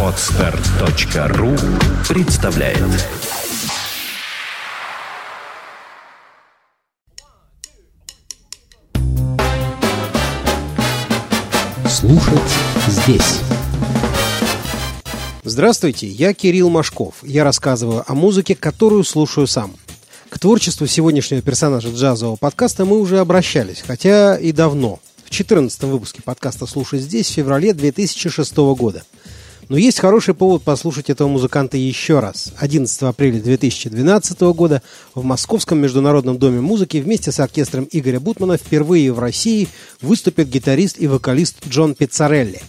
Отстар.ру представляет Слушать здесь. Здравствуйте, я Кирилл Машков. Я рассказываю о музыке, которую слушаю сам. К творчеству сегодняшнего персонажа джазового подкаста мы уже обращались, хотя и давно. В 14 выпуске подкаста «Слушай здесь» в феврале 2006 года – но есть хороший повод послушать этого музыканта еще раз. 11 апреля 2012 года в Московском международном доме музыки вместе с оркестром Игоря Бутмана впервые в России выступит гитарист и вокалист Джон Пиццарелли.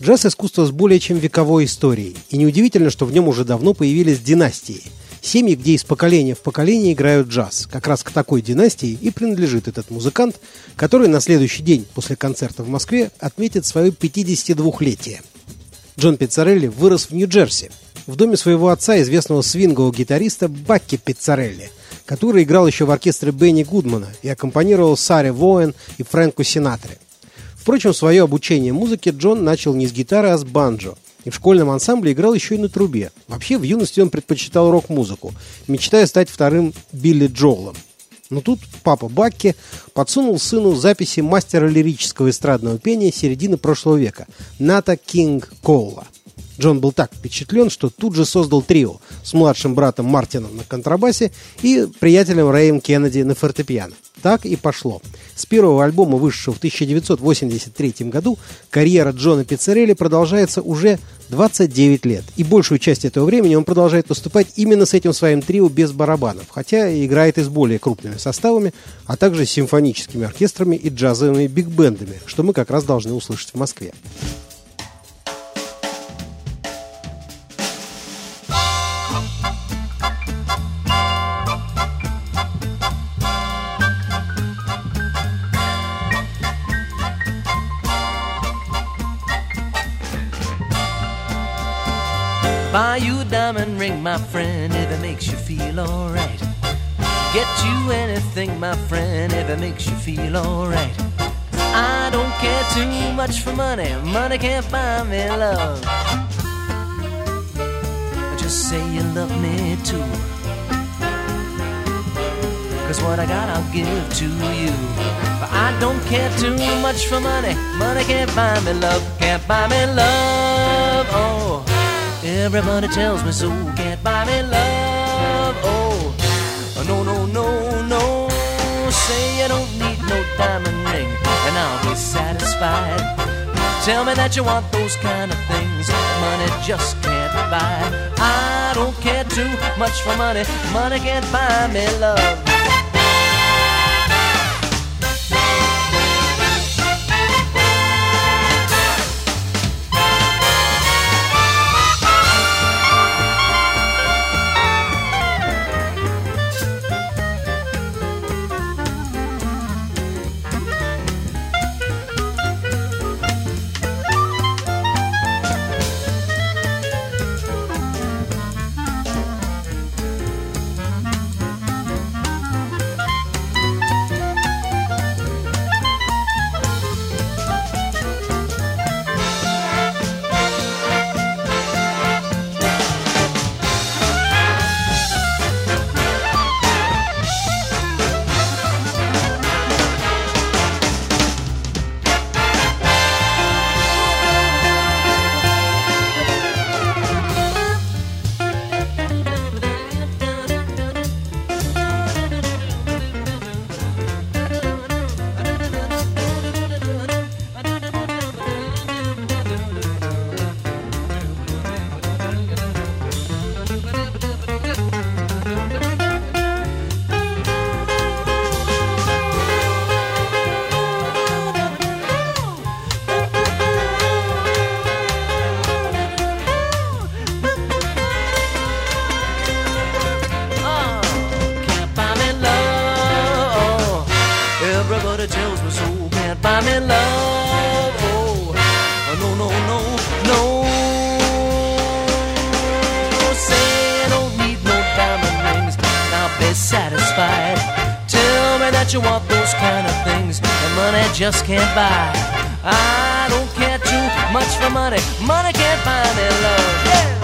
Джаз – искусство с более чем вековой историей, и неудивительно, что в нем уже давно появились династии. Семьи, где из поколения в поколение играют джаз. Как раз к такой династии и принадлежит этот музыкант, который на следующий день после концерта в Москве отметит свое 52-летие – Джон Пиццарелли вырос в Нью-Джерси, в доме своего отца, известного свингового гитариста Бакки Пиццарелли, который играл еще в оркестре Бенни Гудмана и аккомпанировал Саре Воэн и Фрэнку Синатре. Впрочем, свое обучение музыке Джон начал не с гитары, а с банджо. И в школьном ансамбле играл еще и на трубе. Вообще, в юности он предпочитал рок-музыку, мечтая стать вторым Билли Джоулом – но тут папа Бакки подсунул сыну записи мастера лирического эстрадного пения середины прошлого века Ната Кинг Коула. Джон был так впечатлен, что тут же создал трио с младшим братом Мартином на контрабасе и приятелем Рэем Кеннеди на фортепиано. Так и пошло. С первого альбома, вышедшего в 1983 году, карьера Джона Пиццерелли продолжается уже 29 лет. И большую часть этого времени он продолжает выступать именно с этим своим трио без барабанов, хотя играет и с более крупными составами, а также с симфоническими оркестрами и джазовыми биг-бендами, что мы как раз должны услышать в Москве. Buy you a diamond ring, my friend, if it makes you feel alright. Get you anything, my friend, if it makes you feel alright. I don't care too much for money, money can't buy me love. Just say you love me too. Cause what I got, I'll give to you. But I don't care too much for money, money can't buy me love, can't buy me love. Oh. Everybody tells me so, can't buy me love. Oh, no, no, no, no. Say I don't need no diamond ring, and I'll be satisfied. Tell me that you want those kind of things money just can't buy. I don't care too much for money, money can't buy me love. You want those kind of things that money just can't buy. I don't care too much for money. Money can't buy me love. Yeah.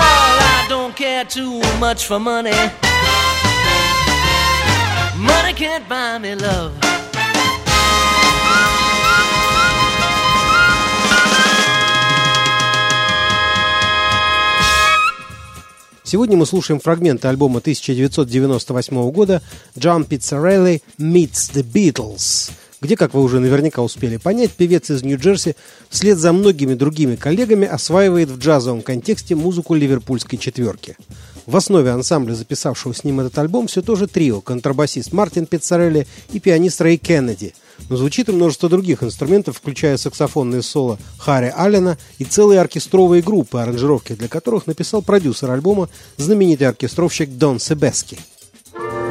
I don't care too much for money. Money can't buy me love. Сегодня мы слушаем фрагменты альбома 1998 года John Pizzarelli Meets the Beatles, где, как вы уже наверняка успели понять, певец из Нью-Джерси вслед за многими другими коллегами осваивает в джазовом контексте музыку ливерпульской четверки. В основе ансамбля, записавшего с ним этот альбом, все то же трио – контрабасист Мартин Пиццарелли и пианист Рэй Кеннеди – но звучит и множество других инструментов, включая саксофонные соло Харри Аллена и целые оркестровые группы, аранжировки для которых написал продюсер альбома, знаменитый оркестровщик Дон Себески.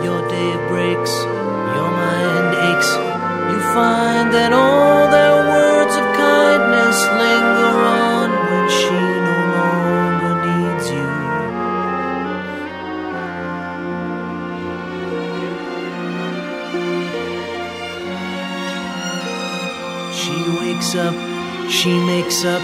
Your day breaks, your mind aches. You find that all Up, she makes up,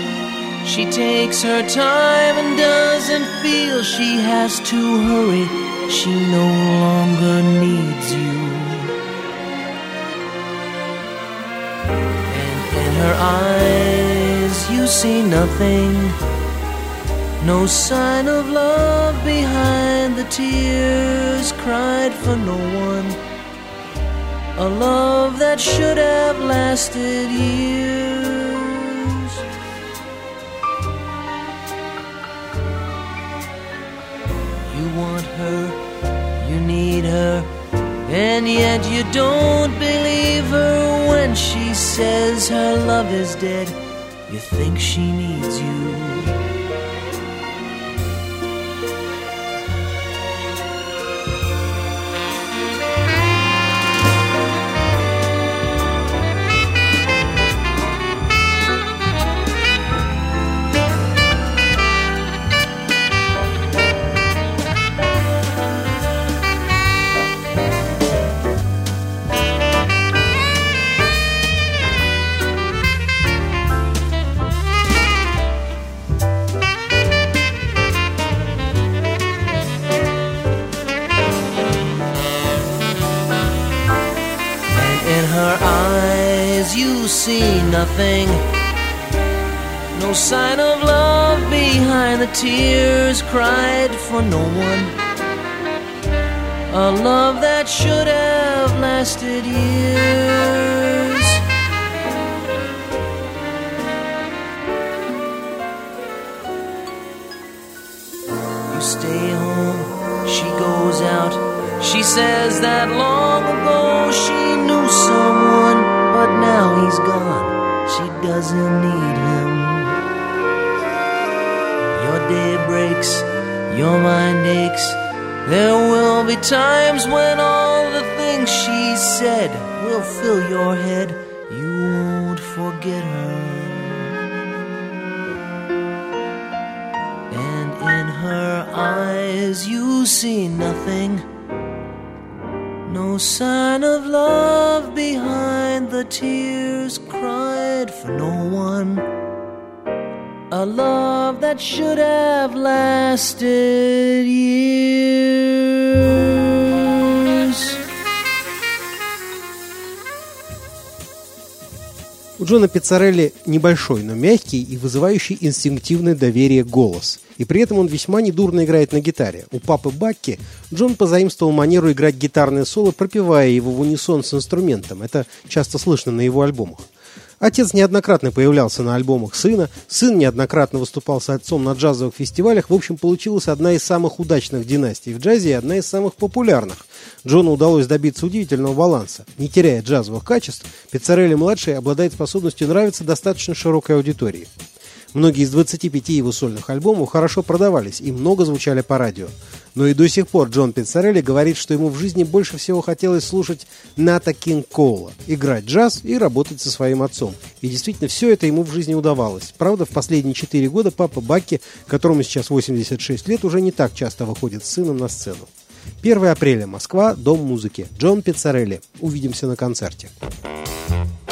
she takes her time and doesn't feel she has to hurry. She no longer needs you. And in her eyes, you see nothing. No sign of love behind the tears cried for no one. A love that should have lasted years. You want her, you need her, and yet you don't believe her when she says her love is dead. You think she needs you. Tears cried for no one. A love that should have lasted years. You stay home, she goes out. She says that long ago she knew someone, but now he's gone. She doesn't need him. Day breaks, your mind aches. There will be times when all the things she said will fill your head. You won't forget her. And in her eyes you see nothing. No sign of love behind the tears cried for no one. A love that should have lasted years. У Джона Пиццарелли небольшой, но мягкий и вызывающий инстинктивное доверие голос. И при этом он весьма недурно играет на гитаре. У папы Бакки Джон позаимствовал манеру играть гитарное соло, пропевая его в унисон с инструментом. Это часто слышно на его альбомах. Отец неоднократно появлялся на альбомах сына, сын неоднократно выступал с отцом на джазовых фестивалях. В общем, получилась одна из самых удачных династий в джазе и одна из самых популярных. Джону удалось добиться удивительного баланса. Не теряя джазовых качеств, Пиццарелли-младший обладает способностью нравиться достаточно широкой аудитории. Многие из 25 его сольных альбомов хорошо продавались и много звучали по радио. Но и до сих пор Джон Пиццарелли говорит, что ему в жизни больше всего хотелось слушать Ната Кинг Коула, играть джаз и работать со своим отцом. И действительно, все это ему в жизни удавалось. Правда, в последние 4 года папа Баки, которому сейчас 86 лет, уже не так часто выходит с сыном на сцену. 1 апреля, Москва, Дом музыки. Джон Пиццарелли. Увидимся на концерте. Thank you.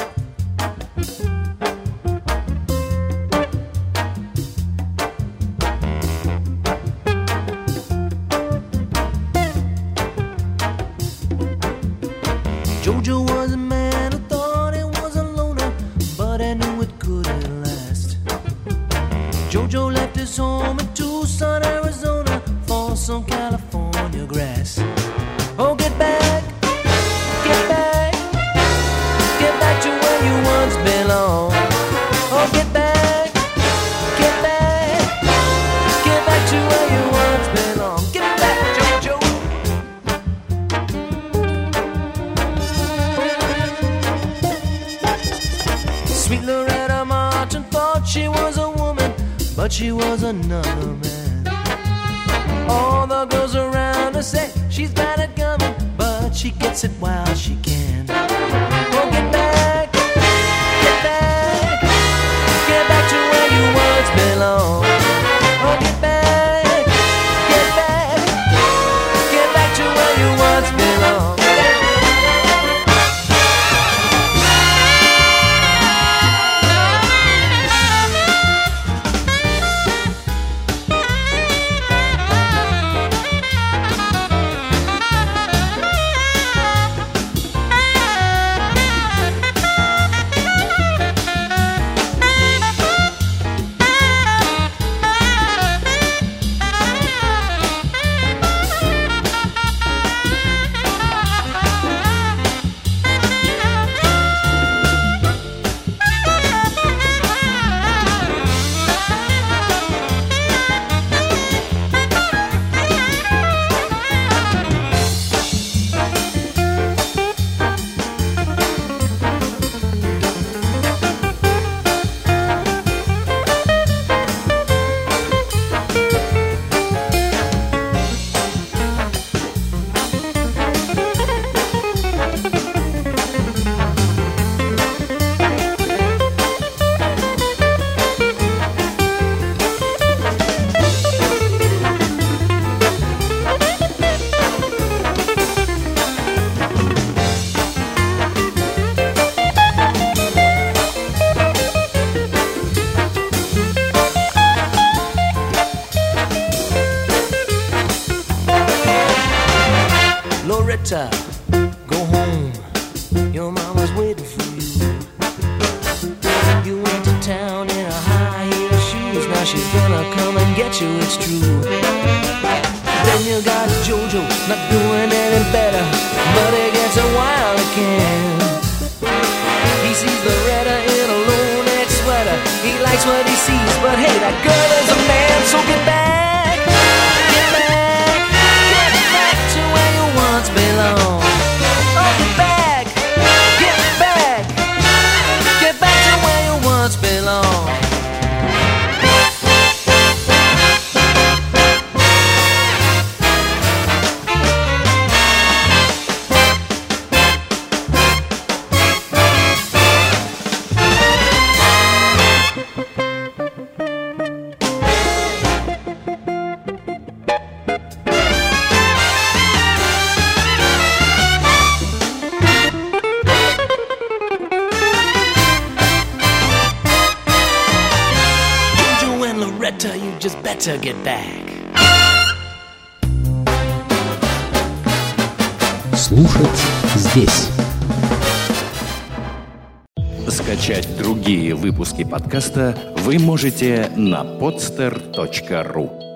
she was another man. she's gonna come and get you, it's true. Then you got JoJo, not doing any better, but it gets a while again. He sees the Loretta in a low neck sweater. He likes what he sees, but hey, that girl is a man, so get Just better get back. Слушать здесь. Скачать другие выпуски подкаста вы можете на podster.ru